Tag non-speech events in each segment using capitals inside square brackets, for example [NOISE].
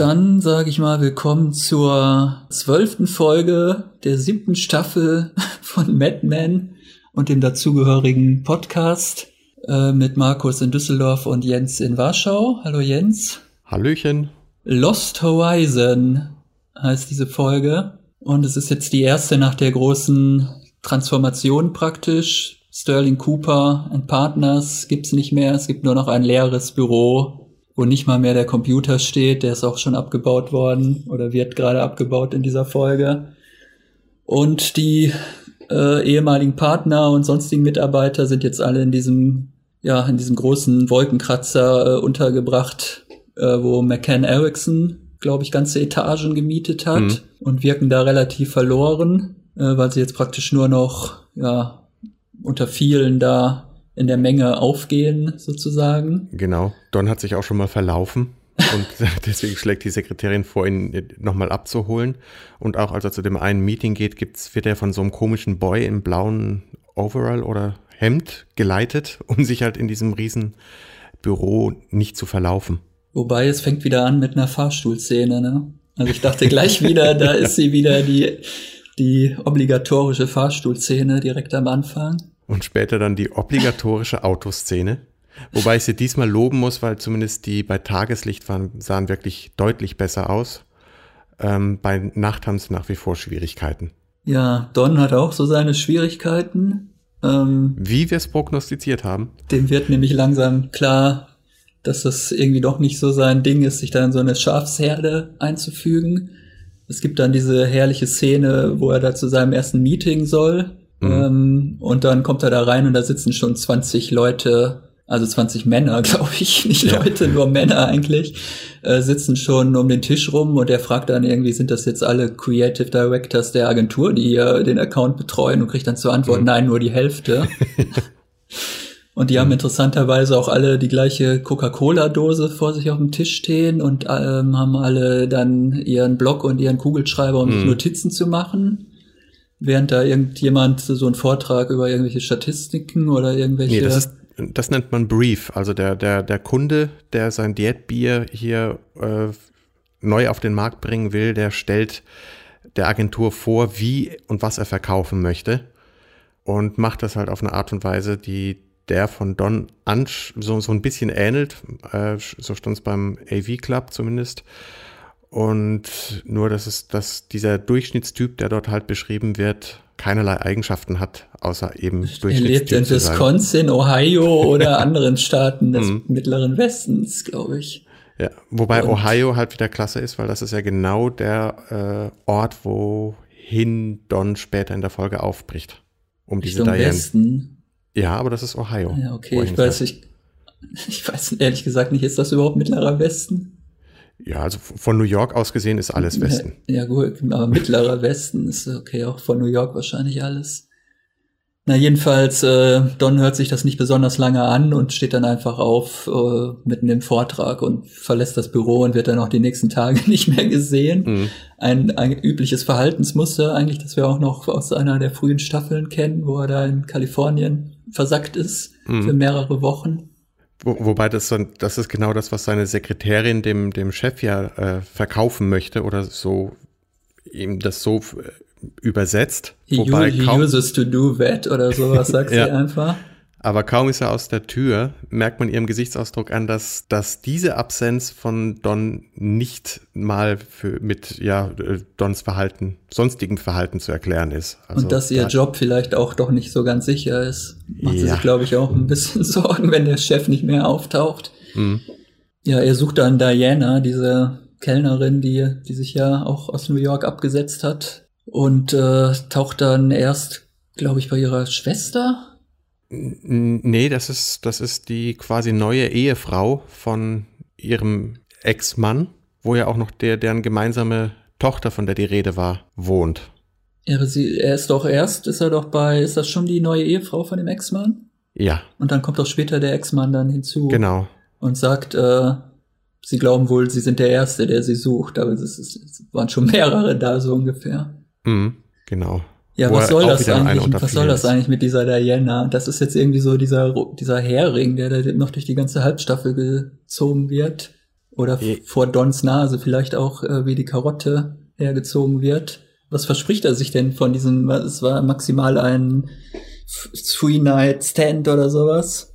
dann sage ich mal willkommen zur zwölften Folge der siebten Staffel [LAUGHS] von Mad Men und dem dazugehörigen Podcast äh, mit Markus in Düsseldorf und Jens in Warschau. Hallo Jens. Hallöchen. Lost Horizon heißt diese Folge und es ist jetzt die erste nach der großen Transformation praktisch. Sterling Cooper and Partners gibt's nicht mehr. Es gibt nur noch ein leeres Büro wo nicht mal mehr der Computer steht, der ist auch schon abgebaut worden oder wird gerade abgebaut in dieser Folge. Und die äh, ehemaligen Partner und sonstigen Mitarbeiter sind jetzt alle in diesem, ja, in diesem großen Wolkenkratzer äh, untergebracht, äh, wo McCann Erickson, glaube ich, ganze Etagen gemietet hat mhm. und wirken da relativ verloren, äh, weil sie jetzt praktisch nur noch, ja, unter vielen da in der Menge aufgehen, sozusagen. Genau. Don hat sich auch schon mal verlaufen. [LAUGHS] und [LAUGHS] deswegen schlägt die Sekretärin vor, ihn nochmal abzuholen. Und auch als er zu dem einen Meeting geht, gibt's, wird er von so einem komischen Boy im blauen Overall oder Hemd geleitet, um sich halt in diesem riesen Büro nicht zu verlaufen. Wobei es fängt wieder an mit einer Fahrstuhlszene, ne? Also ich dachte gleich wieder, da [LAUGHS] ist sie wieder die, die obligatorische Fahrstuhlszene direkt am Anfang und später dann die obligatorische Autoszene. Wobei ich sie diesmal loben muss, weil zumindest die bei Tageslicht waren, sahen wirklich deutlich besser aus. Ähm, bei Nacht haben sie nach wie vor Schwierigkeiten. Ja, Don hat auch so seine Schwierigkeiten. Ähm, Wie wir es prognostiziert haben. Dem wird nämlich langsam klar, dass das irgendwie doch nicht so sein Ding ist, sich da in so eine Schafsherde einzufügen. Es gibt dann diese herrliche Szene, wo er da zu seinem ersten Meeting soll Mhm. Ähm, und dann kommt er da rein und da sitzen schon 20 Leute, also 20 Männer, [LAUGHS] glaube ich, nicht ja. Leute, nur Männer eigentlich, äh, sitzen schon um den Tisch rum und er fragt dann irgendwie, sind das jetzt alle Creative Directors der Agentur, die hier den Account betreuen und kriegt dann zur Antwort, mhm. nein, nur die Hälfte. [LAUGHS] und die haben mhm. interessanterweise auch alle die gleiche Coca-Cola-Dose vor sich auf dem Tisch stehen und ähm, haben alle dann ihren Block und ihren Kugelschreiber, um sich mhm. Notizen zu machen während da irgendjemand so einen Vortrag über irgendwelche Statistiken oder irgendwelche. Nee, das, ist, das nennt man Brief. Also der, der, der Kunde, der sein Diätbier hier äh, neu auf den Markt bringen will, der stellt der Agentur vor, wie und was er verkaufen möchte. Und macht das halt auf eine Art und Weise, die der von Don Ansch so, so ein bisschen ähnelt. Äh, so stand es beim AV Club zumindest. Und nur, dass es, dass dieser Durchschnittstyp, der dort halt beschrieben wird, keinerlei Eigenschaften hat, außer eben Durchschnittstyp. Er lebt in Wisconsin, Ohio oder [LAUGHS] anderen Staaten des mhm. Mittleren Westens, glaube ich. Ja, wobei Und Ohio halt wieder klasse ist, weil das ist ja genau der äh, Ort, wohin Don später in der Folge aufbricht. Um diese Diane. Westen. Ja, aber das ist Ohio. Ja, okay, ich weiß, ich, [LAUGHS] ich weiß ehrlich gesagt nicht, ist das überhaupt Mittlerer Westen? Ja, also von New York aus gesehen ist alles Westen. Ja, gut, aber mittlerer Westen ist okay, auch von New York wahrscheinlich alles. Na, jedenfalls, äh, Don hört sich das nicht besonders lange an und steht dann einfach auf äh, mitten im Vortrag und verlässt das Büro und wird dann auch die nächsten Tage [LAUGHS] nicht mehr gesehen. Mhm. Ein, ein übliches Verhaltensmuster eigentlich, das wir auch noch aus einer der frühen Staffeln kennen, wo er da in Kalifornien versackt ist mhm. für mehrere Wochen. Wo, wobei das so, das ist genau das, was seine Sekretärin dem, dem Chef ja äh, verkaufen möchte oder so ihm das so äh, übersetzt. He, wobei he kaum, uses to do that oder sowas, [LAUGHS] sagt ja. sie einfach. Aber kaum ist er aus der Tür, merkt man ihrem Gesichtsausdruck an, dass, dass diese Absenz von Don nicht mal für, mit ja, Dons Verhalten, sonstigem Verhalten zu erklären ist. Also, Und dass ihr da Job vielleicht auch doch nicht so ganz sicher ist. Macht ja. sie sich, glaube ich, auch ein bisschen [LAUGHS] Sorgen, wenn der Chef nicht mehr auftaucht. Mhm. Ja, er sucht dann Diana, diese Kellnerin, die, die sich ja auch aus New York abgesetzt hat. Und äh, taucht dann erst, glaube ich, bei ihrer Schwester Nee, das ist, das ist die quasi neue Ehefrau von ihrem Ex-Mann, wo ja auch noch der, deren gemeinsame Tochter, von der die Rede war, wohnt. Ja, aber sie, er ist doch erst, ist er doch bei, ist das schon die neue Ehefrau von dem Ex-Mann? Ja. Und dann kommt doch später der Ex-Mann dann hinzu. Genau. Und sagt, äh, sie glauben wohl, sie sind der Erste, der sie sucht, aber es, ist, es waren schon mehrere da, so ungefähr. Mhm, genau. Ja, was soll das eigentlich? Was soll das eigentlich mit dieser Diana? Das ist jetzt irgendwie so dieser, dieser Hering, der da noch durch die ganze Halbstaffel gezogen wird. Oder Je- vor Dons Nase vielleicht auch, äh, wie die Karotte hergezogen wird. Was verspricht er sich denn von diesem, es war maximal ein Three-Night-Stand oder sowas?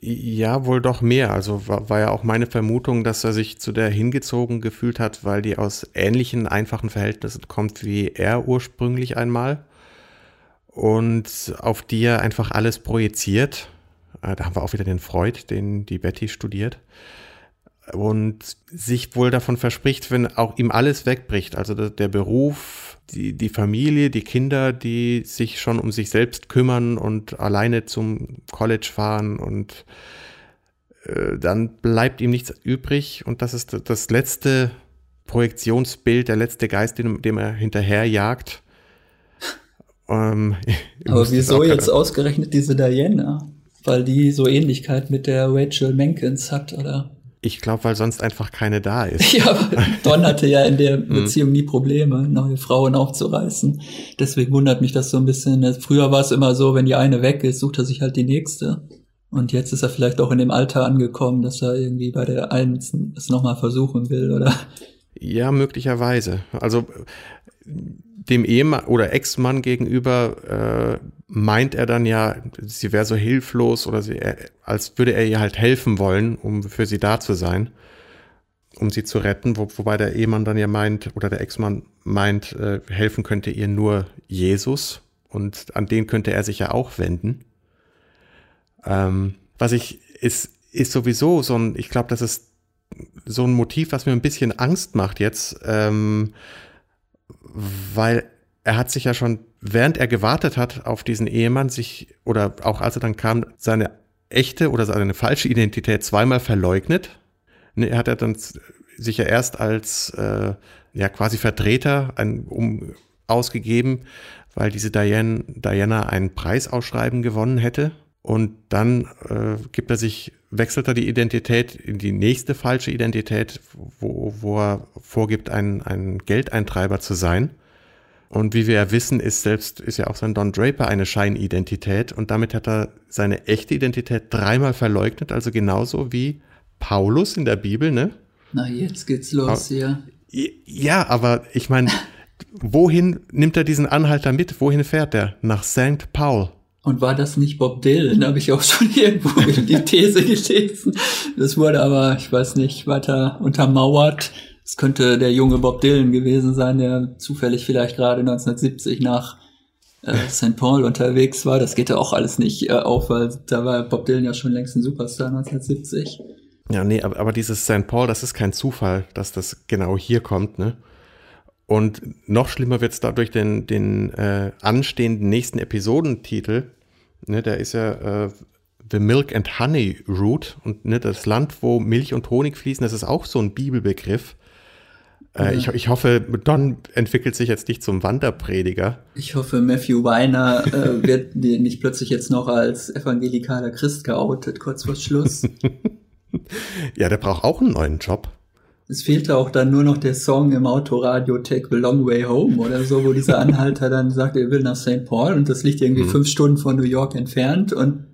Ja, wohl doch mehr. Also war, war ja auch meine Vermutung, dass er sich zu der hingezogen gefühlt hat, weil die aus ähnlichen, einfachen Verhältnissen kommt wie er ursprünglich einmal. Und auf die er einfach alles projiziert. Äh, Da haben wir auch wieder den Freud, den die Betty studiert. Und sich wohl davon verspricht, wenn auch ihm alles wegbricht, also der, Beruf, die, die Familie, die Kinder, die sich schon um sich selbst kümmern und alleine zum College fahren und äh, dann bleibt ihm nichts übrig und das ist das letzte Projektionsbild, der letzte Geist, dem, dem er hinterherjagt. [LAUGHS] Ähm, Aber wieso jetzt ausgerechnet diese Diana? Weil die so Ähnlichkeit mit der Rachel Menkins hat, oder? Ich glaube, weil sonst einfach keine da ist. [LAUGHS] Ja, Don hatte ja in der Mhm. Beziehung nie Probleme, neue Frauen aufzureißen. Deswegen wundert mich das so ein bisschen. Früher war es immer so, wenn die eine weg ist, sucht er sich halt die nächste. Und jetzt ist er vielleicht auch in dem Alter angekommen, dass er irgendwie bei der einen es nochmal versuchen will, oder? Ja, möglicherweise. Also dem Ehemann oder Ex-Mann gegenüber äh, meint er dann ja, sie wäre so hilflos oder sie, er, als würde er ihr halt helfen wollen, um für sie da zu sein, um sie zu retten, wo, wobei der Ehemann dann ja meint oder der Ex-Mann meint, äh, helfen könnte ihr nur Jesus und an den könnte er sich ja auch wenden. Ähm, was ich ist ist sowieso so ein, ich glaube, das ist so ein Motiv, was mir ein bisschen Angst macht jetzt, ähm, weil er hat sich ja schon, während er gewartet hat auf diesen Ehemann, sich, oder auch als er dann kam, seine echte oder seine falsche Identität zweimal verleugnet. Ne, Er hat ja dann sich ja erst als äh, ja quasi Vertreter ein, um, ausgegeben, weil diese Diane, Diana ein Preisausschreiben gewonnen hätte. Und dann äh, gibt er sich, wechselt er die Identität in die nächste falsche Identität, wo, wo er vorgibt, ein, ein Geldeintreiber zu sein. Und wie wir ja wissen, ist selbst, ist ja auch sein Don Draper eine Scheinidentität und damit hat er seine echte Identität dreimal verleugnet, also genauso wie Paulus in der Bibel, ne? Na, jetzt geht's los hier. Ja, aber ich meine, wohin nimmt er diesen Anhalter mit? Wohin fährt er? Nach St. Paul. Und war das nicht Bob Dylan? Habe ich auch schon [LAUGHS] irgendwo die These gelesen. Das wurde aber, ich weiß nicht, weiter untermauert. Es könnte der junge Bob Dylan gewesen sein, der zufällig vielleicht gerade 1970 nach äh, St. Paul unterwegs war. Das geht ja auch alles nicht äh, auf, weil da war Bob Dylan ja schon längst ein Superstar 1970. Ja, nee, aber, aber dieses St. Paul, das ist kein Zufall, dass das genau hier kommt, ne? Und noch schlimmer wird's dadurch den, den äh, anstehenden nächsten Episodentitel. Ne, der ist ja äh, The Milk and Honey Route und ne, das Land, wo Milch und Honig fließen, das ist auch so ein Bibelbegriff. Äh, Ja. ich, ich hoffe, Don entwickelt sich jetzt nicht zum Wanderprediger. Ich hoffe, Matthew Weiner äh, [LAUGHS] wird nicht plötzlich jetzt noch als evangelikaler Christ geoutet, kurz vor Schluss. [LAUGHS] Ja, der braucht auch einen neuen Job. Es fehlte auch dann nur noch der Song im Autoradio Take the Long Way Home oder so, wo dieser [LAUGHS] Anhalter dann sagt, er will nach St. Paul und das liegt irgendwie Mhm. fünf Stunden von New York entfernt und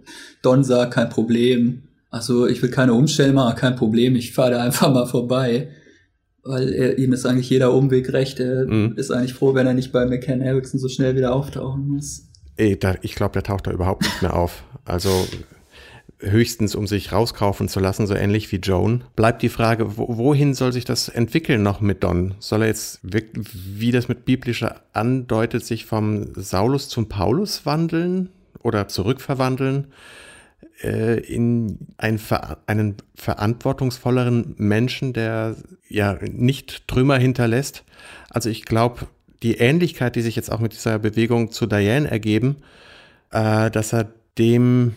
Don sagt, kein Problem. Also ich will keine Umstellen machen, kein Problem, ich fahre da einfach mal vorbei. Weil er, ihm ist eigentlich jeder Umweg recht. Er Mhm. ist eigentlich froh, wenn er nicht bei McCann Erickson so schnell wieder auftauchen muss. Ey, da, ich glaube, der taucht da überhaupt nicht mehr auf. Also höchstens, um sich rauskaufen zu lassen, so ähnlich wie Joan. Bleibt die Frage, wo, wohin soll sich das entwickeln noch mit Don? Soll er jetzt, wie das mit biblischer andeutet, sich vom Saulus zum Paulus wandeln oder zurückverwandeln? Äh, in einen, ver einen verantwortungsvolleren Menschen, der ja nicht Trümmer hinterlässt. Also ich glaube, die Ähnlichkeit, die sich jetzt auch mit dieser Bewegung zu Diane ergeben, äh, dass er dem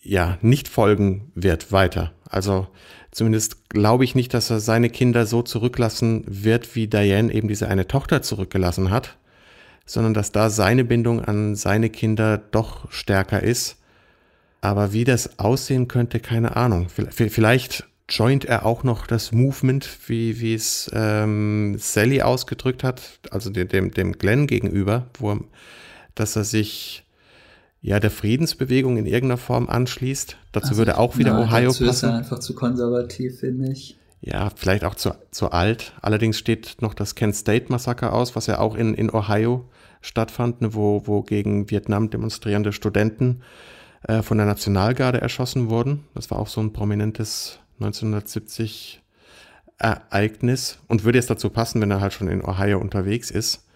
ja nicht folgen wird weiter. Also zumindest glaube ich nicht, dass er seine Kinder so zurücklassen wird, wie Diane eben diese eine Tochter zurückgelassen hat, sondern dass da seine Bindung an seine Kinder doch stärker ist. Aber wie das aussehen könnte, keine Ahnung. Vielleicht, joint er auch noch das Movement, wie, wie es ähm, Sally ausgedrückt hat, also dem, dem, Glenn gegenüber, wo er, dass er sich ja der Friedensbewegung in irgendeiner Form anschließt. Dazu Also, würde auch wieder na, Ohio dazu ist er passen. einfach zu konservativ, finde ich. ja, vielleicht auch zu, zu alt. Allerdings steht noch das Kent State Massaker aus, was ja auch in, in Ohio stattfand, ne, wo, wo gegen Vietnam demonstrierende Studenten äh, von der Nationalgarde erschossen wurden. Das war auch so ein prominentes 1970 Ereignis und würde jetzt dazu passen, wenn er halt schon in Ohio unterwegs ist.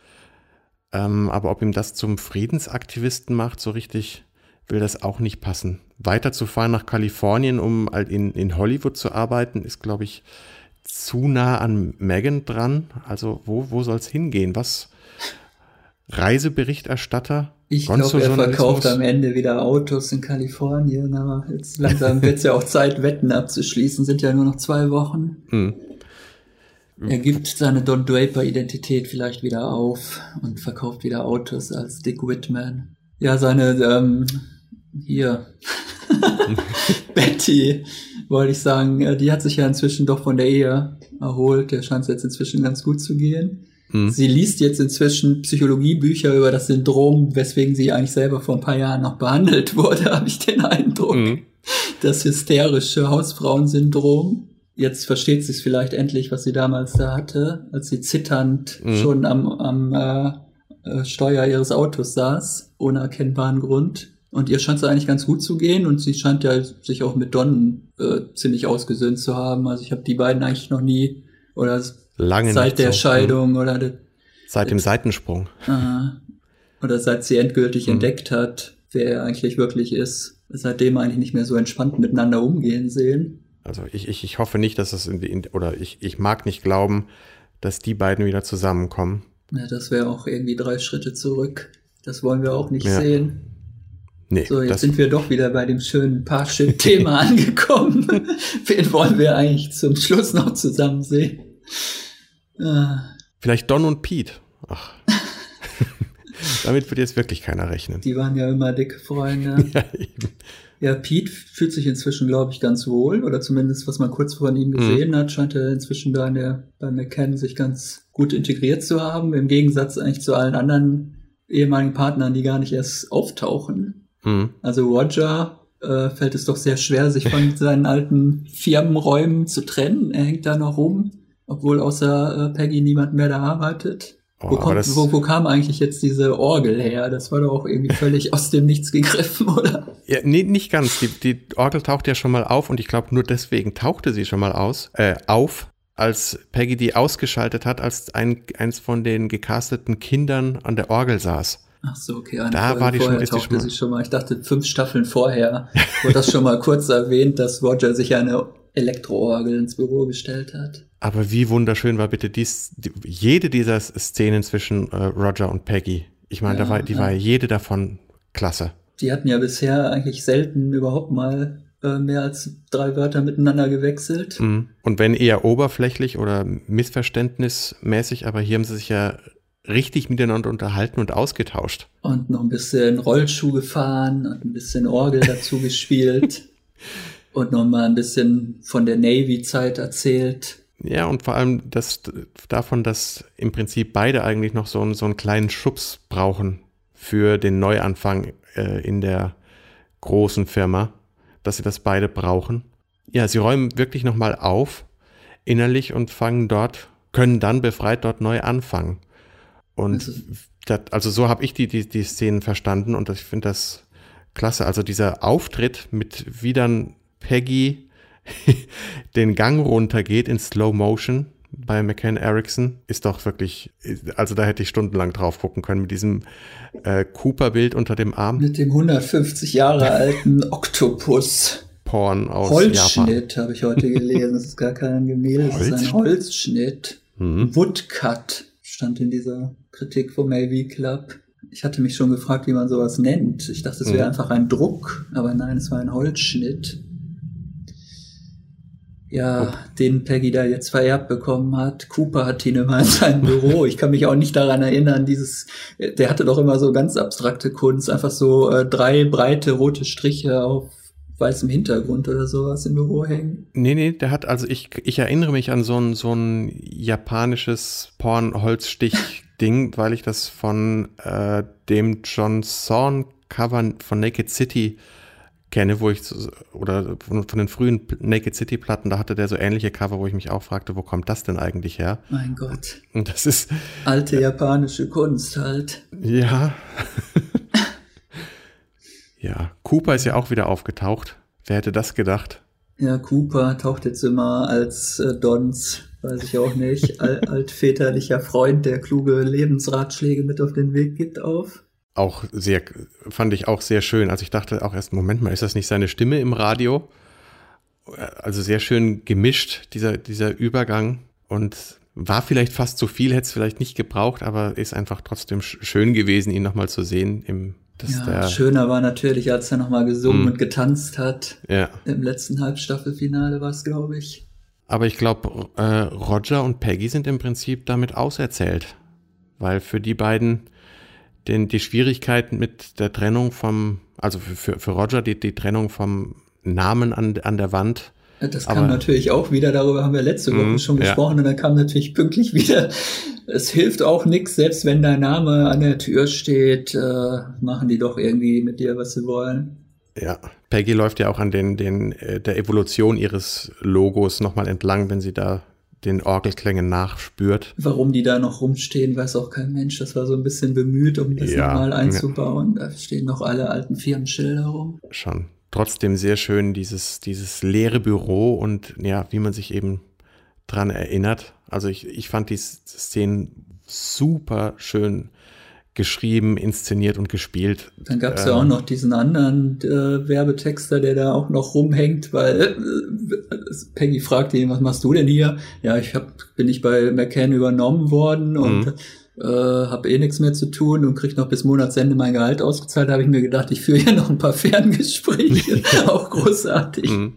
Ähm, aber ob ihm das zum Friedensaktivisten macht, so richtig will das auch nicht passen. Weiterzufahren nach Kalifornien, um halt in, in Hollywood zu arbeiten, ist, glaube ich, zu nah an Megan dran. Also wo, wo soll es hingehen? Was? Reiseberichterstatter? Ich glaube, er verkauft am Ende wieder Autos in Kalifornien, aber jetzt langsam [LAUGHS] wird es ja auch Zeit, Wetten abzuschließen, sind ja nur noch zwei Wochen. Hm. Er gibt seine Don Draper-Identität vielleicht wieder auf und verkauft wieder Autos als Dick Whitman. Ja, seine, ähm, hier, [LAUGHS] Betty, wollte ich sagen, äh, die hat sich ja inzwischen doch von der Ehe erholt. Der scheint es jetzt inzwischen ganz gut zu gehen. Mhm. Sie liest jetzt inzwischen Psychologiebücher über das Syndrom, weswegen sie eigentlich selber vor ein paar Jahren noch behandelt [LAUGHS] wurde, habe ich den Eindruck. Mhm. Das hysterische Hausfrauensyndrom jetzt versteht sie es vielleicht endlich, was sie damals da hatte, als sie zitternd mhm. schon am, am äh, äh, Steuer ihres Autos saß, ohne erkennbaren Grund. Und ihr scheint es eigentlich ganz gut zu gehen und sie scheint ja sich auch mit Don äh, ziemlich ausgesöhnt zu haben. Also ich habe die beiden eigentlich noch nie oder Lange seit der so. Scheidung mhm. oder de, seit dem Seitensprung. Aha. Oder seit sie endgültig mhm. entdeckt hat, wer er eigentlich wirklich ist. Seitdem eigentlich nicht mehr so entspannt miteinander umgehen sehen. Also ich, ich, ich hoffe nicht, dass es in, in oder ich, ich mag nicht glauben, dass die beiden wieder zusammenkommen. Ja, das wäre auch irgendwie drei Schritte zurück. Das wollen wir auch nicht ja. sehen. Nee, so, jetzt sind wir doch wieder bei dem schönen [LAUGHS] Parship-Thema angekommen. Wen wollen wir eigentlich zum Schluss noch zusammen sehen? Ah. Vielleicht Don und Pete. Ach. [LAUGHS] Damit wird jetzt wirklich keiner rechnen. Die waren ja immer dicke Freunde. [LAUGHS] ja, eben. Ja, Pete fühlt sich inzwischen, glaube ich, ganz wohl. Oder zumindest, was man kurz von ihm gesehen mhm. hat, scheint er inzwischen bei, der, bei McCann sich ganz gut integriert zu haben. Im Gegensatz eigentlich zu allen anderen ehemaligen Partnern, die gar nicht erst auftauchen. Mhm. Also Roger äh, fällt es doch sehr schwer, sich von [LAUGHS] seinen alten Firmenräumen zu trennen. Er hängt da noch rum, obwohl außer äh, Peggy niemand mehr da arbeitet. Oh, wo, kommt, wo, wo, kam eigentlich jetzt diese Orgel her? Das war doch auch irgendwie [LAUGHS] völlig aus dem Nichts gegriffen, oder? Ja, nee, nicht ganz. Die, die Orgel taucht ja schon mal auf und ich glaube, nur deswegen tauchte sie schon mal aus, äh, auf, als Peggy die ausgeschaltet hat, als ein, eins von den gecasteten Kindern an der Orgel saß. Ach so, okay. Eine da Folge war die vorher schon, tauchte sie schon mal. Ich dachte, fünf Staffeln vorher [LAUGHS] wurde das schon mal kurz erwähnt, dass Roger sich eine Elektroorgel ins Büro gestellt hat. Aber wie wunderschön war bitte dies, die, jede dieser Szenen zwischen äh, Roger und Peggy. Ich meine, ja, da war, die ja. war jede davon klasse. Die hatten ja bisher eigentlich selten überhaupt mal äh, mehr als drei Wörter miteinander gewechselt. Mhm. Und wenn eher oberflächlich oder missverständnismäßig, aber hier haben sie sich ja richtig miteinander unterhalten und ausgetauscht. Und noch ein bisschen Rollschuh gefahren und ein bisschen Orgel dazu gespielt. [LAUGHS] und noch mal ein bisschen von der Navy-Zeit erzählt. Ja, und vor allem das, davon, dass im Prinzip beide eigentlich noch so, einen, so einen kleinen Schubs brauchen für den Neuanfang äh, in der großen Firma, dass sie das beide brauchen. Ja, sie räumen wirklich nochmal auf innerlich und fangen dort, können dann befreit dort neu anfangen. Und also, das, also so habe ich die, die, die Szenen verstanden und ich finde das klasse. Also dieser Auftritt mit wie dann Peggy [LAUGHS] den Gang runtergeht in Slow Motion bei McCann Erickson, ist doch wirklich, also da hätte ich stundenlang drauf gucken können mit diesem äh, Cooper-Bild unter dem Arm. Mit dem 150 Jahre alten [LAUGHS] Oktopus. Porn aus Holzschnitt habe ich heute gelesen. Das ist gar kein Gemälde, das ist ein Holzschnitt. Mhm. Woodcut stand in dieser Kritik vom AV Club. Ich hatte mich schon gefragt, wie man sowas nennt. Ich dachte, es wäre mhm. einfach ein Druck, aber nein, es war ein Holzschnitt ja, den Peggy da jetzt vererbt bekommen hat. Cooper hat ihn immer in seinem Büro. Ich kann mich auch nicht daran erinnern, dieses, der hatte doch immer so ganz abstrakte Kunst, einfach so äh, drei breite rote Striche auf weißem Hintergrund oder sowas im Büro hängen. Nee, nee, der hat, also ich, ich erinnere mich an so ein, so ein japanisches Porn-Holzstich-Ding, [LAUGHS] weil ich das von äh, dem John Zorn Cover von Naked City kenne, wo ich, oder von, den frühen Naked City Platten, da hatte der so ähnliche Cover, wo ich mich auch fragte, wo kommt das denn eigentlich her? Mein Gott. Und das ist. Alte japanische Kunst halt. Ja. [LAUGHS] ja. Cooper ist ja auch wieder aufgetaucht. Wer hätte das gedacht? Ja, Cooper taucht jetzt immer als äh, Dons, weiß ich auch nicht, al [LAUGHS] altväterlicher Freund, der kluge Lebensratschläge mit auf den Weg gibt, auf auch sehr, fand ich auch sehr schön. Also ich dachte auch erst, Moment mal, ist das nicht seine Stimme im Radio? Also sehr schön gemischt, dieser, dieser Übergang. Und war vielleicht fast zu viel, hätte es vielleicht nicht gebraucht, aber ist einfach trotzdem schön gewesen, ihn nochmal zu sehen. Im, ja, schöner war natürlich, als er nochmal gesungen mm. und getanzt hat. Ja. Im letzten Halbstaffelfinale war es, glaube ich. Aber ich glaube, äh, Roger und Peggy sind im Prinzip damit auserzählt. Weil für die beiden denn die Schwierigkeiten mit der Trennung vom, also für, für Roger die, die Trennung vom Namen an, an der Wand. Das kam Aber, natürlich auch wieder, darüber haben wir letzte Woche mm, schon gesprochen, ja. und dann kam natürlich [LAUGHS] pünktlich wieder, es hilft auch nichts, selbst wenn dein Name an der Tür steht, äh, machen die doch irgendwie mit dir, was sie wollen. Ja, Peggy läuft ja auch an den, den, äh, der Evolution ihres Logos nochmal entlang, wenn sie da den Orgelklängen nachspürt. Warum die da noch rumstehen, weiß auch kein Mensch. Das war so ein bisschen bemüht, um das ja, nochmal einzubauen. Ja. Da stehen noch alle alten Firmenschilder rum. Schon. Trotzdem sehr schön dieses, dieses leere Büro und ja, wie man sich eben dran erinnert. Also ich, ich fand die Szenen super schön geschrieben, inszeniert und gespielt. Dann gab es ähm, ja auch noch diesen anderen äh, Werbetexter, der da auch noch rumhängt, weil äh, Peggy fragte ihn, was machst du denn hier? Ja, ich hab, bin ich bei McCann übernommen worden und mhm. äh, habe eh nichts mehr zu tun und krieg noch bis Monatsende mein Gehalt ausgezahlt. Da habe ich mir gedacht, ich führe hier noch ein paar Ferngespräche, [LAUGHS] auch großartig. Mhm.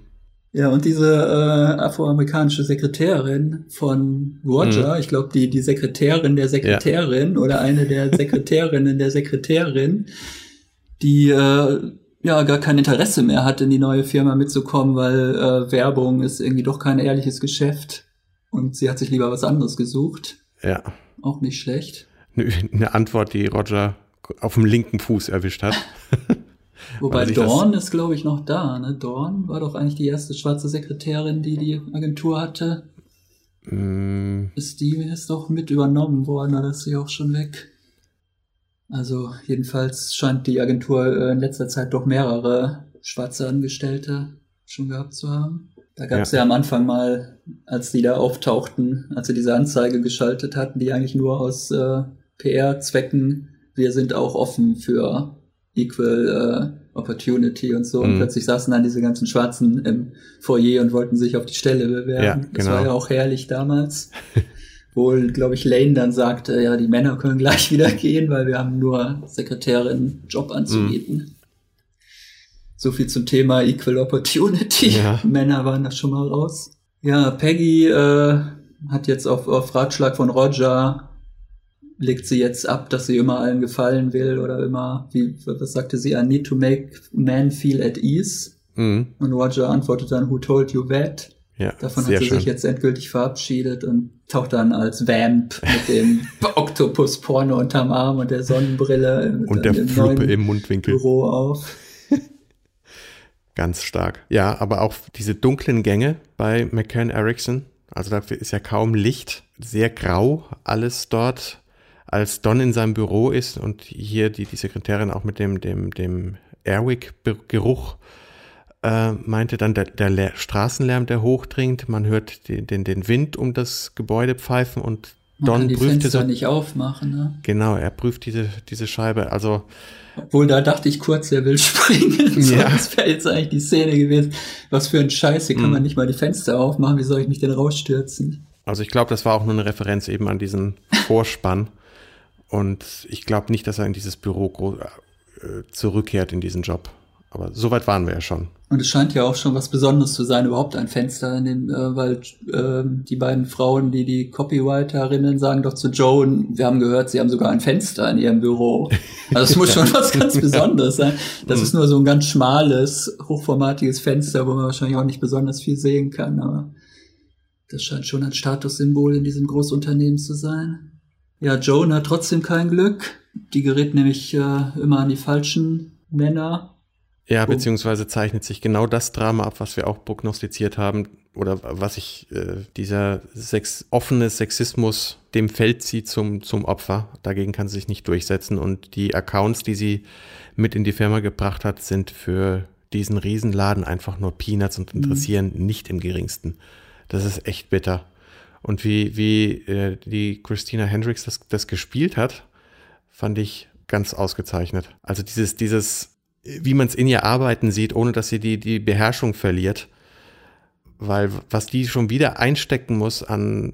Ja, und diese äh, afroamerikanische Sekretärin von Roger, mhm. ich glaube, die, die Sekretärin der Sekretärin ja. oder eine der [LAUGHS] Sekretärinnen der Sekretärin, die äh, ja gar kein Interesse mehr hat, in die neue Firma mitzukommen, weil äh, Werbung ist irgendwie doch kein ehrliches Geschäft. Und sie hat sich lieber was anderes gesucht. Ja. Auch nicht schlecht. Eine Antwort, die Roger auf dem linken Fuß erwischt hat. [LAUGHS] Wobei Dawn ist, glaube ich, noch da. Ne? Dawn war doch eigentlich die erste schwarze Sekretärin, die die Agentur hatte. Mm. Ist die ist doch mit übernommen worden oder ist sie auch schon weg? Also jedenfalls scheint die Agentur äh, in letzter Zeit doch mehrere schwarze Angestellte schon gehabt zu haben. Da gab es ja. ja. am Anfang mal, als die da auftauchten, als sie diese Anzeige geschaltet hatten, die eigentlich nur aus äh, PR-Zwecken, wir sind auch offen für Equal äh, Opportunity und so. Mhm. Und plötzlich saßen dann diese ganzen Schwarzen im Foyer und wollten sich auf die Stelle bewerben. Ja, genau. Das war ja auch herrlich damals. [LAUGHS] Wohl, glaube ich, Lane dann sagte, ja, die Männer können gleich [LAUGHS] wieder gehen, weil wir haben nur Sekretärin Job anzubieten. Mhm. So viel zum Thema Equal Opportunity. Ja. [LAUGHS] Männer waren da schon mal raus. Ja, Peggy äh, hat jetzt auf, auf Ratschlag von Roger legt sie jetzt ab, dass sie immer allen gefallen will oder immer, wie, was sagte sie, I need to make men feel at ease. Mhm. Und Roger antwortet dann, who told you that? Ja, Davon hat sie schön. sich jetzt endgültig verabschiedet und taucht dann als Vamp mit dem [LAUGHS] Oktopus-Porno unterm Arm und der Sonnenbrille und der Fluppe im Mundwinkel Büro auf. Ganz stark. Ja, aber auch diese dunklen Gänge bei McCann Erickson, also dafür ist ja kaum Licht, sehr grau alles dort als Don in seinem Büro ist und hier die, die Sekretärin auch mit dem, dem, dem Airwick-Geruch äh, meinte, dann der, der Straßenlärm, der hochdringt, man hört den, den, den Wind um das Gebäude pfeifen und man Don kann die prüft Fenster so, nicht aufmachen. Ne? Genau, er prüft diese, diese Scheibe. Also obwohl, da dachte ich kurz, er will [LAUGHS] springen. ja. Das wäre jetzt eigentlich die Szene gewesen. Was für ein Scheiß, hier kann mm. man nicht mal die Fenster aufmachen. Wie soll ich mich denn rausstürzen? Also ich glaube, das war auch nur eine Referenz eben an diesen Vorspann. [LAUGHS] Und ich glaube nicht, dass er in dieses Büro äh, zurückkehrt in diesen Job. Aber so weit waren wir ja schon. Und es scheint ja auch schon was Besonderes zu sein, überhaupt ein Fenster, in dem, äh, weil äh, die beiden Frauen, die die Copywriterinnen sagen doch zu Joan, wir haben gehört, sie haben sogar ein Fenster in ihrem Büro. Also es muss schon [LAUGHS] was ganz Besonderes sein. Das ist nur so ein ganz schmales, hochformatiges Fenster, wo man wahrscheinlich auch nicht besonders viel sehen kann, aber das scheint schon ein Statussymbol in diesem Großunternehmen zu sein. Ja, Joan hat trotzdem kein Glück. Die gerät nämlich äh, immer an die falschen Männer. Ja, beziehungsweise zeichnet sich genau das Drama ab, was wir auch prognostiziert haben oder was ich, äh, dieser sex offene Sexismus, dem fällt sie zum, zum Opfer. Dagegen kann sie sich nicht durchsetzen und die Accounts, die sie mit in die Firma gebracht hat, sind für diesen Riesenladen einfach nur Peanuts und interessieren mhm. nicht im geringsten. Das ist echt bitter. Und wie, wie äh, die Christina Hendricks das, das gespielt hat, fand ich ganz ausgezeichnet. Also dieses, dieses wie man es in ihr arbeiten sieht, ohne dass sie die, die Beherrschung verliert. Weil was die schon wieder einstecken muss an,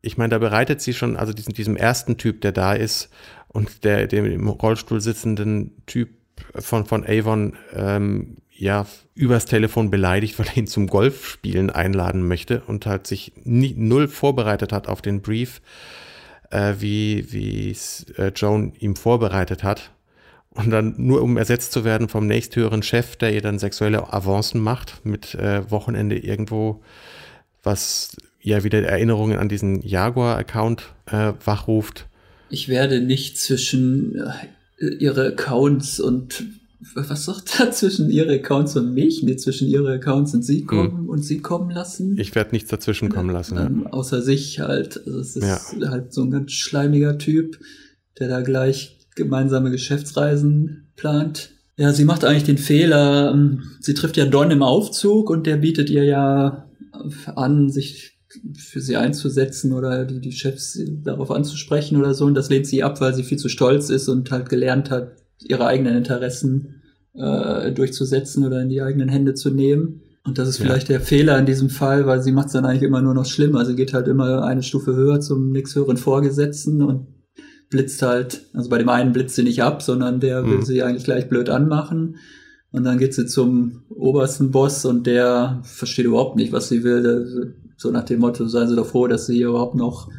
ich meine, da bereitet sie schon, also diesen, diesem ersten Typ, der da ist und der, dem im Rollstuhl sitzenden Typ von, von Avon, ähm, ja, übers Telefon beleidigt, [LAUGHS] weil er ihn zum Golfspielen einladen möchte und halt sich nie, null vorbereitet hat auf den Brief, äh, wie, wie äh, Joan ihm vorbereitet hat und dann nur um ersetzt zu werden vom nächsthöheren Chef, der ihr dann sexuelle Avancen macht mit äh, Wochenende irgendwo, was ja wieder Erinnerungen an diesen Jaguar-Account äh, wachruft. Ich werde nicht zwischen äh, ihre Accounts und was sagt da zwischen ihre Accounts und mich, nicht zwischen ihre Accounts und sie hm. kommen hm. und sie kommen lassen. Ich werde nichts dazwischen kommen lassen. Ähm, ja. Außer sich halt. Also es ist ja. halt so ein ganz schleimiger Typ, der da gleich gemeinsame Geschäftsreisen plant. Ja, sie macht eigentlich den Fehler, ähm, sie trifft ja Don im Aufzug und der bietet ihr ja an, sich für sie einzusetzen oder die, die Chefs darauf anzusprechen oder so. Und das lehnt sie ab, weil sie viel zu stolz ist und halt gelernt hat, ihre eigenen Interessen äh, durchzusetzen oder in die eigenen Hände zu nehmen. Und das ist vielleicht ja. der Fehler in diesem Fall, weil sie macht es dann eigentlich immer nur noch schlimmer. Sie geht halt immer eine Stufe höher zum nix höheren Vorgesetzten und blitzt halt, also bei dem einen blitzt sie nicht ab, sondern der will mhm. sie eigentlich gleich blöd anmachen. Und dann geht sie zum obersten Boss und der versteht überhaupt nicht, was sie will. So nach dem Motto, seien sie doch froh, dass sie hier überhaupt noch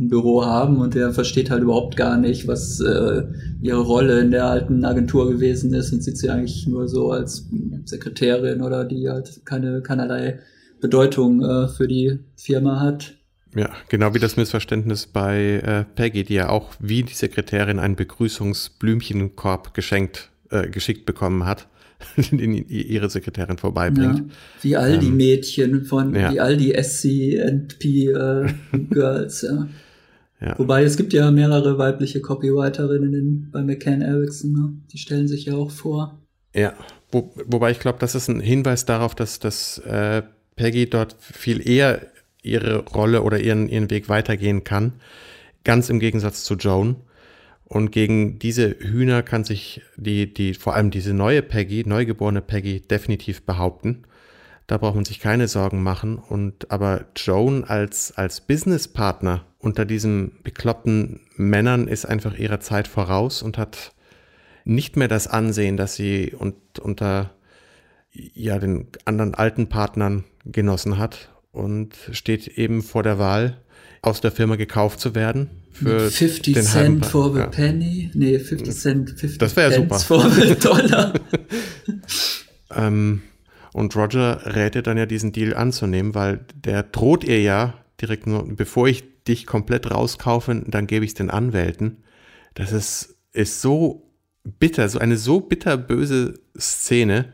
ein Büro haben. Und der versteht halt überhaupt gar nicht, was äh, ihre Rolle in der alten Agentur gewesen ist. Und sieht sie eigentlich nur so als Sekretärin oder die halt keine keinerlei Bedeutung äh, für die Firma hat. Ja, genau wie das Missverständnis bei äh, Peggy, die ja auch wie die Sekretärin einen Begrüßungsblümchenkorb geschenkt, äh, geschickt bekommen hat, [LAUGHS] ihre Sekretärin vorbeibringt. Ja, wie all die ähm, Mädchen von, ja. wie all die SC&P äh, [LAUGHS] Girls, ja. ja. Wobei es gibt ja mehrere weibliche Copywriterinnen in, bei McCann Erickson, ne? die stellen sich ja auch vor. Ja, Wo, wobei ich glaube, das ist ein Hinweis darauf, dass, dass äh, Peggy dort viel eher ihre Rolle oder ihren, ihren Weg weitergehen kann. Ganz im Gegensatz zu Joan. Und gegen diese Hühner kann sich die, die, vor allem diese neue Peggy, neugeborene Peggy, definitiv behaupten. Da braucht man sich keine Sorgen machen. Und aber Joan als, als Businesspartner unter diesen bekloppten Männern ist einfach ihrer Zeit voraus und hat nicht mehr das Ansehen, das sie und, unter ja, den anderen alten Partnern genossen hat und steht eben vor der Wahl, aus der Firma gekauft zu werden. Für 50 Cent for the ja. penny? Nee, 50 Cent, 50 das wäre super. for the dollar. [LAUGHS] [LAUGHS] ähm, und Roger rät ihr dann ja diesen Deal anzunehmen, weil der droht ihr ja direkt nur, bevor ich dich komplett rauskaufe, dann gebe ich es den Anwälten. Das ist, ist so bitter, so eine so bitterböse Szene.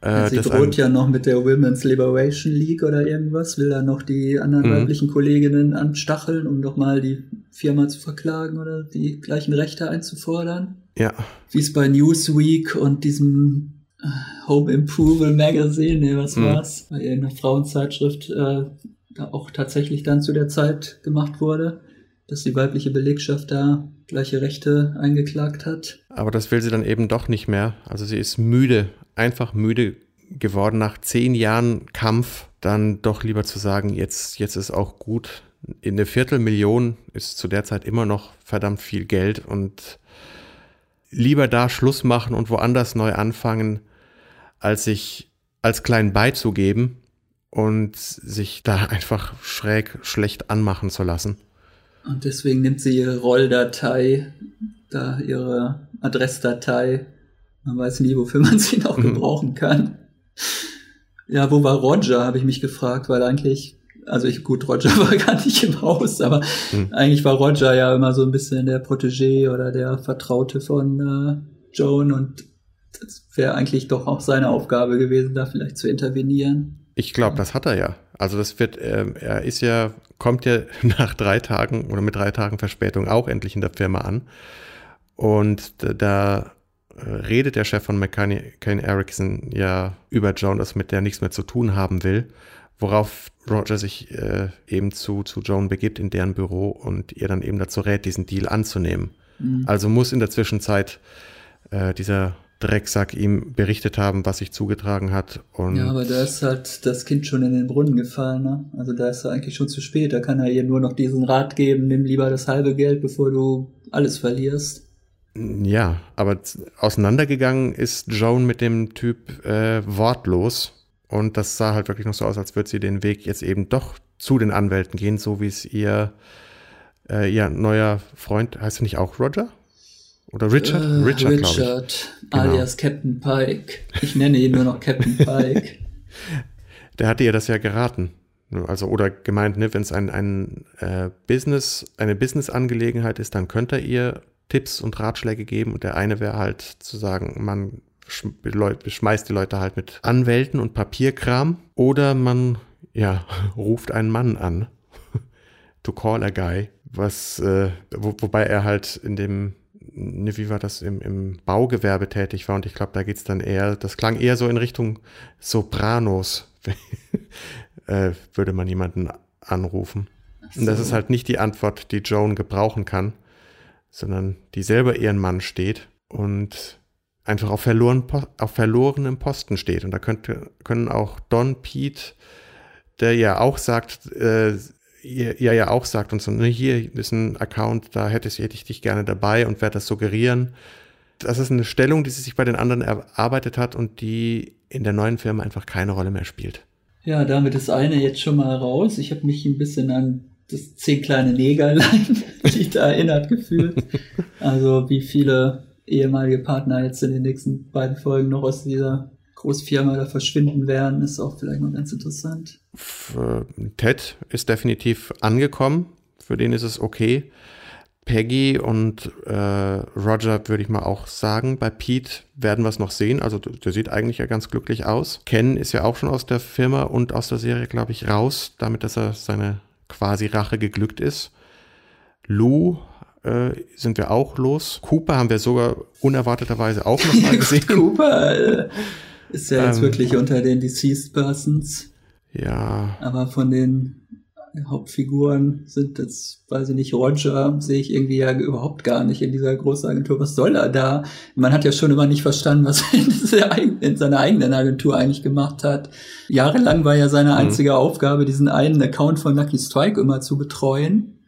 Äh, sie droht ja noch mit der Women's Liberation League oder irgendwas, will da noch die anderen mhm. weiblichen Kolleginnen anstacheln, um doch mal die Firma zu verklagen oder die gleichen Rechte einzufordern. Ja. Wie es bei Newsweek und diesem äh, Home Improval Magazine, ne, was mhm. war's, bei irgendeiner Frauenzeitschrift äh, da auch tatsächlich dann zu der Zeit gemacht wurde, dass die weibliche Belegschaft da gleiche Rechte eingeklagt hat. Aber das will sie dann eben doch nicht mehr. Also sie ist müde einfach müde geworden, nach zehn Jahren Kampf dann doch lieber zu sagen, jetzt, jetzt ist auch gut. In der Viertelmillion ist zu der Zeit immer noch verdammt viel Geld und lieber da Schluss machen und woanders neu anfangen, als sich als klein beizugeben und sich da [LAUGHS] einfach schräg schlecht anmachen zu lassen. Und deswegen nimmt sie ihre Rolldatei, da ihre Adressdatei man weiß nie, wofür man sie noch mhm. gebrauchen kann. Ja, wo war Roger, habe ich mich gefragt, weil eigentlich, also ich, gut, Roger [LAUGHS] war gar nicht im Haus, aber mhm. eigentlich war Roger ja immer so ein bisschen der Protégé oder der Vertraute von äh, Joan und das wäre eigentlich doch auch seine Aufgabe gewesen, da vielleicht zu intervenieren. Ich glaube, das hat er ja. Also das wird, äh, er ist ja, kommt ja [LAUGHS] nach drei Tagen oder mit drei Tagen Verspätung auch endlich in der Firma an. Und da äh, redet der Chef von McCain Erickson ja über Joan, dass mit der nichts mehr zu tun haben will, worauf Roger sich äh, eben zu, zu Joan begibt in deren Büro und ihr dann eben dazu rät, diesen Deal anzunehmen. Mhm. Also muss in der Zwischenzeit äh, dieser Drecksack ihm berichtet haben, was sich zugetragen hat. Und ja, aber da ist halt das Kind schon in den Brunnen gefallen. Ne? Also da ist er eigentlich schon zu spät. Da kann er ihr nur noch diesen Rat geben, nimm lieber das halbe Geld, bevor du alles verlierst. Ja, aber auseinandergegangen ist Joan mit dem Typ äh, wortlos. Und das sah halt wirklich noch so aus, als würde sie den Weg jetzt eben doch zu den Anwälten gehen, so wie es ihr, äh, ihr neuer Freund, heißt er nicht auch Roger? Oder Richard? Äh, Richard, Richard genau. alias Captain Pike. Ich nenne ihn nur noch Captain Pike. [LAUGHS] Der hatte ihr das ja geraten. Also, oder gemeint, ne, wenn es ein, ein äh, Business, eine Business-Angelegenheit ist, dann könnte er ihr Tipps und Ratschläge geben. Und der eine wäre halt zu sagen, man schmeißt die Leute halt mit Anwälten und Papierkram. Oder man, ja, [LAUGHS] ruft einen Mann an. [LAUGHS] to call a guy. Was, äh, wo, wobei er halt in dem, ne, wie war das, im, im Baugewerbe tätig war. Und ich glaube, da geht es dann eher, das klang eher so in Richtung Sopranos, [LAUGHS] äh, würde man jemanden anrufen. So. Und das ist halt nicht die Antwort, die Joan gebrauchen kann sondern die selber ihren Mann steht und einfach auf, verloren, auf verlorenem Posten steht. Und da könnte, können auch Don Pete, der ja auch sagt, äh, ihr ja auch sagt und so, ne, hier ist ein Account, da hätte ich dich gerne dabei und werde das suggerieren. Das ist eine Stellung, die sie sich bei den anderen erarbeitet hat und die in der neuen Firma einfach keine Rolle mehr spielt. Ja, damit ist eine jetzt schon mal raus. Ich habe mich ein bisschen an das zehn kleine Negerlein [LAUGHS] sich da erinnert gefühlt. Also wie viele ehemalige Partner jetzt in den nächsten beiden Folgen noch aus dieser Großfirma da verschwinden werden, ist auch vielleicht noch ganz interessant. Für Ted ist definitiv angekommen. Für den ist es okay. Peggy und äh, Roger würde ich mal auch sagen. Bei Pete werden wir es noch sehen. Also der sieht eigentlich ja ganz glücklich aus. Ken ist ja auch schon aus der Firma und aus der Serie, glaube ich, raus, damit dass er seine quasi Rache geglückt ist. Lou äh, sind wir auch los. Cooper haben wir sogar unerwarteterweise auch noch mal [LAUGHS] gesehen. Cooper äh, ist ja jetzt ähm, wirklich unter den Deceased Persons. Ja. Aber von den Hauptfiguren sind jetzt, weiß ich nicht, Roger sehe ich irgendwie ja überhaupt gar nicht in dieser Großagentur. Was soll er da? Man hat ja schon immer nicht verstanden, was er in, seiner eigenen Agentur eigentlich gemacht hat. Jahrelang war ja seine mhm. einzige mhm. Aufgabe, diesen einen Account von Lucky Strike immer zu betreuen.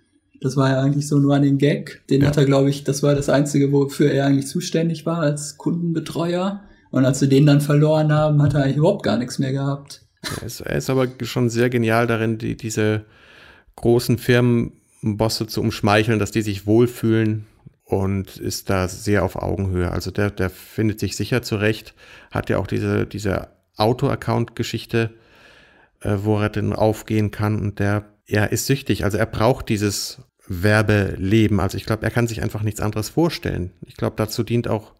Das war ja eigentlich so ein Running Gag. Den ja. hat er, glaube ich, das war das Einzige, wofür er eigentlich zuständig war als Kundenbetreuer. Und als sie den dann verloren haben, hat er eigentlich überhaupt gar nichts mehr gehabt. Er ist, er ist aber schon sehr genial darin, die, diese großen Firmenbosse zu umschmeicheln, dass die sich wohlfühlen und ist da sehr auf Augenhöhe. Also der, der findet sich sicher zurecht, hat ja auch diese, diese Auto-Account-Geschichte, äh, wo er denn aufgehen kann und der, er ist süchtig. Also er braucht dieses Werbeleben. Also ich glaube, er kann sich einfach nichts anderes vorstellen. Ich glaube, dazu dient auch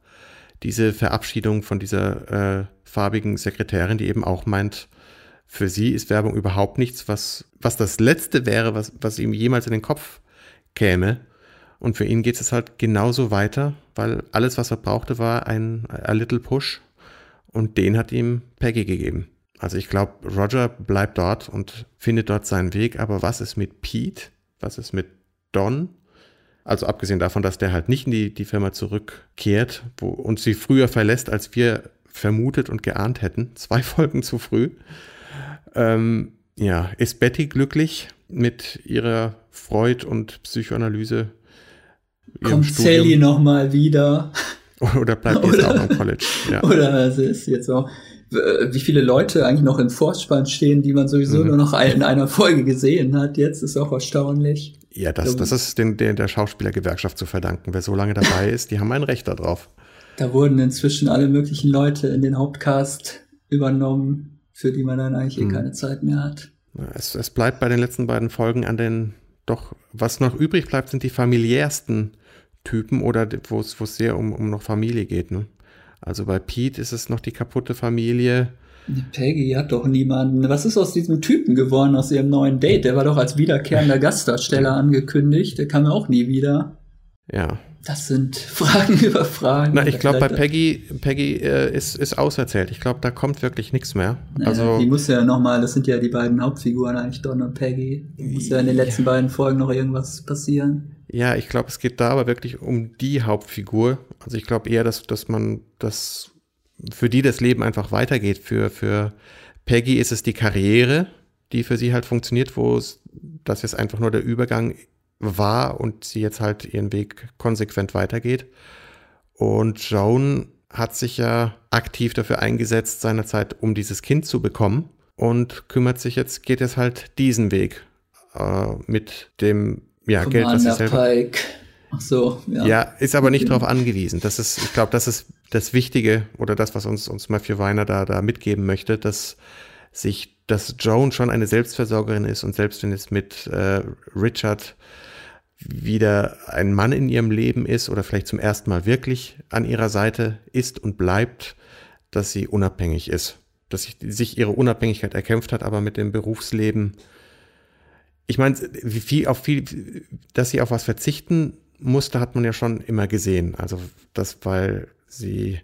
diese Verabschiedung von dieser äh, farbigen Sekretärin, die eben auch meint, für sie ist Werbung überhaupt nichts, was, was das Letzte wäre, was, was ihm jemals in den Kopf käme. Und für ihn geht es halt genauso weiter, weil alles, was er brauchte, war ein a little push. Und den hat ihm Peggy gegeben. Also ich glaube, Roger bleibt dort und findet dort seinen Weg. Aber was ist mit Pete? Was ist mit Don? Also abgesehen davon, dass der halt nicht in die, die Firma zurückkehrt wo, und sie früher verlässt, als wir vermutet und geahnt hätten. [LAUGHS] Zwei Folgen zu früh. Ähm, ja, ist Betty glücklich mit ihrer Freud- und Psychoanalyse? Kommt Studium? Sally nochmal wieder? [LAUGHS] Oder bleibt jetzt auch am College? Ja. [LAUGHS] Oder es ist jetzt auch, wie viele Leute eigentlich noch im Vorspann stehen, die man sowieso mhm. nur noch in einer Folge gesehen hat. Jetzt ist auch erstaunlich. Ja, das, das ist den, den, der Schauspielergewerkschaft zu verdanken. Wer so lange dabei ist, die haben ein Recht darauf. Da wurden inzwischen alle möglichen Leute in den Hauptcast übernommen für die man dann eigentlich eh hm. keine Zeit mehr hat. Es, es bleibt bei den letzten beiden Folgen an den, doch, was noch übrig bleibt, sind die familiärsten Typen oder wo es sehr um, um noch Familie geht. Ne? Also bei Pete ist es noch die kaputte Familie. Peggy hat doch niemanden. Was ist aus diesem Typen geworden, aus ihrem neuen Date? Der war doch als wiederkehrender Gastdarsteller angekündigt. Der kam auch nie wieder. Ja. Das sind [LAUGHS] Fragen über Fragen. Na, ich glaube, bei Peggy, Peggy äh, ist, ist auserzählt. Ich glaube, da kommt wirklich nichts mehr. Naja, also, die muss ja nochmal, das sind ja die beiden Hauptfiguren eigentlich, Don und Peggy. Muss ja in den letzten ja. beiden Folgen noch irgendwas passieren. Ja, ich glaube, es geht da aber wirklich um die Hauptfigur. Also ich glaube eher, dass, dass man das für die das Leben einfach weitergeht. Für, für Peggy ist es die Karriere, die für sie halt funktioniert, wo es, das jetzt einfach nur der Übergang war und sie jetzt halt ihren Weg konsequent weitergeht. Und Joan hat sich ja aktiv dafür eingesetzt, seinerzeit, um dieses Kind zu bekommen und kümmert sich jetzt, geht es halt diesen Weg äh, mit dem ja, Geld, was sie selber. Pike. Ach so, ja. Ja, ist aber nicht darauf angewiesen. Das ist, ich glaube, das ist das Wichtige oder das, was uns, uns Matthew Weiner da, da mitgeben möchte, dass sich, dass Joan schon eine Selbstversorgerin ist und selbst wenn es mit äh, Richard wieder ein Mann in ihrem Leben ist oder vielleicht zum ersten Mal wirklich an ihrer Seite ist und bleibt, dass sie unabhängig ist. Dass sie sich ihre Unabhängigkeit erkämpft hat, aber mit dem Berufsleben. Ich meine, wie viel auf viel, dass sie auf was verzichten musste, hat man ja schon immer gesehen. Also das, weil sie,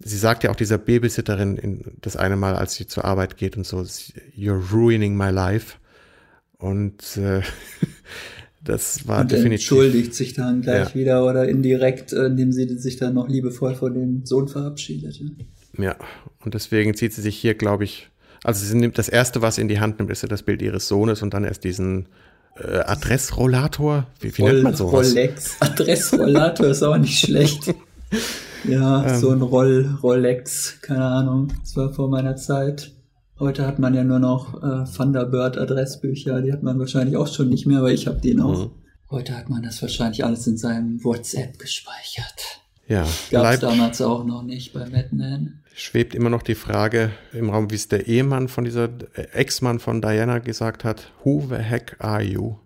sie sagt ja auch dieser Babysitterin in, das eine Mal, als sie zur Arbeit geht und so, you're ruining my life. Und äh, [LAUGHS] das war und definitiv. entschuldigt sich dann gleich ja. wieder oder indirekt, äh, indem sie sich dann noch liebevoll von dem Sohn verabschiedet. Ja, und deswegen zieht sie sich hier, glaube ich, also sie nimmt das erste, was sie in die Hand nimmt, ist ja das Bild ihres Sohnes und dann erst diesen äh, Adressrollator. Wie, wie Roll, nennt man sowas? Rolex. Adressrollator ist auch nicht schlecht. [LAUGHS] [LAUGHS] Ja, ähm. so ein Roll, Rolex, keine Ahnung. Das war vor meiner Zeit. Heute hat man ja nur noch äh, Thunderbird-Adressbücher, die hat man wahrscheinlich auch schon nicht mehr, aber ich habe die noch. Mhm. Heute hat man das wahrscheinlich alles in seinem WhatsApp gespeichert. Ja, gab es damals auch noch nicht bei Madman. Schwebt immer noch die Frage im Raum, wie es der Ehemann von dieser äh, Ex-Mann von Diana gesagt hat: Who the heck are you?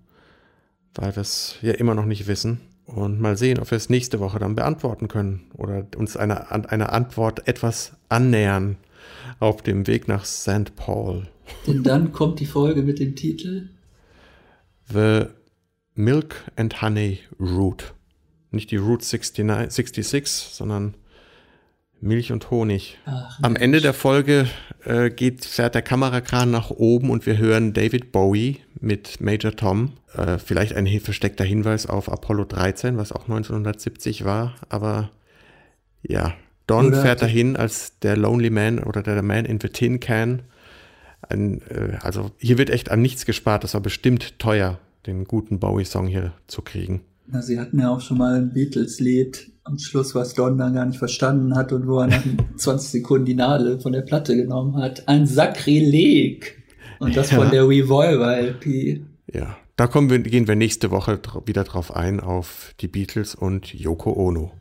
Weil wir es ja immer noch nicht wissen. Und mal sehen, ob wir es nächste Woche dann beantworten können oder uns einer eine Antwort etwas annähern auf dem Weg nach St. Paul. Denn dann kommt die Folge mit dem Titel The Milk and Honey Route. Nicht die Route 69, 66, sondern Milch und Honig. Ach, Am Ende der Folge äh, geht, fährt der Kamerakran nach oben und wir hören David Bowie mit Major Tom. Äh, vielleicht ein versteckter Hinweis auf Apollo 13, was auch 1970 war, aber ja, Don oder fährt dahin als der Lonely Man oder der Man in the Tin Can. Ein, äh, also hier wird echt an nichts gespart. Das war bestimmt teuer, den guten Bowie-Song hier zu kriegen. Na, sie hatten ja auch schon mal ein Beatles-Lied am Schluss, was Don dann gar nicht verstanden hat und wo er nach [LAUGHS] 20 Sekunden die Nadel von der Platte genommen hat. Ein Sakrileg. Und das ja. von der Revolver-LP. Ja, da kommen wir, gehen wir nächste Woche wieder drauf ein, auf die Beatles und Yoko Ono.